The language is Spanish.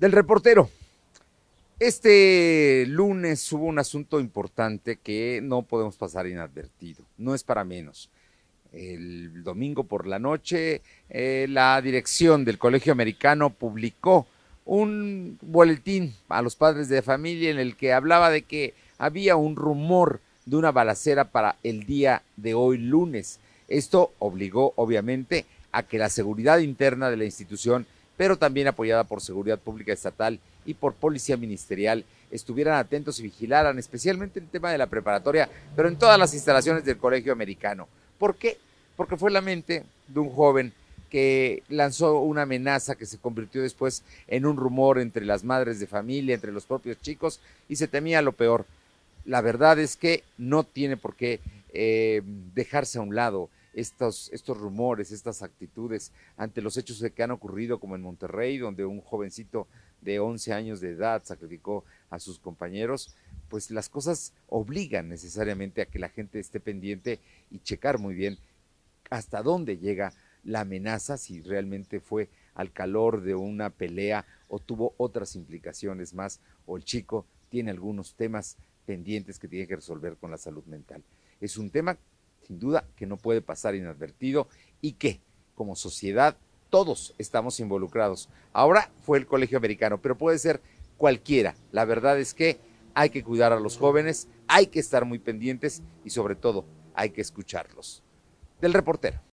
Del reportero. Este lunes hubo un asunto importante que no podemos pasar inadvertido, no es para menos. El domingo por la noche, eh, la dirección del Colegio Americano publicó un boletín a los padres de familia en el que hablaba de que había un rumor de una balacera para el día de hoy lunes. Esto obligó, obviamente, a que la seguridad interna de la institución, pero también apoyada por Seguridad Pública Estatal y por Policía Ministerial estuvieran atentos y vigilaran, especialmente el tema de la preparatoria, pero en todas las instalaciones del Colegio Americano. ¿Por qué? Porque fue la mente de un joven que lanzó una amenaza que se convirtió después en un rumor entre las madres de familia, entre los propios chicos, y se temía lo peor. La verdad es que no tiene por qué eh, dejarse a un lado estos, estos rumores, estas actitudes ante los hechos que han ocurrido, como en Monterrey, donde un jovencito de 11 años de edad sacrificó a sus compañeros, pues las cosas obligan necesariamente a que la gente esté pendiente y checar muy bien hasta dónde llega la amenaza, si realmente fue al calor de una pelea o tuvo otras implicaciones más, o el chico tiene algunos temas pendientes que tiene que resolver con la salud mental. Es un tema, sin duda, que no puede pasar inadvertido y que, como sociedad, todos estamos involucrados. Ahora fue el colegio americano, pero puede ser cualquiera. La verdad es que hay que cuidar a los jóvenes, hay que estar muy pendientes y sobre todo hay que escucharlos. Del reportero.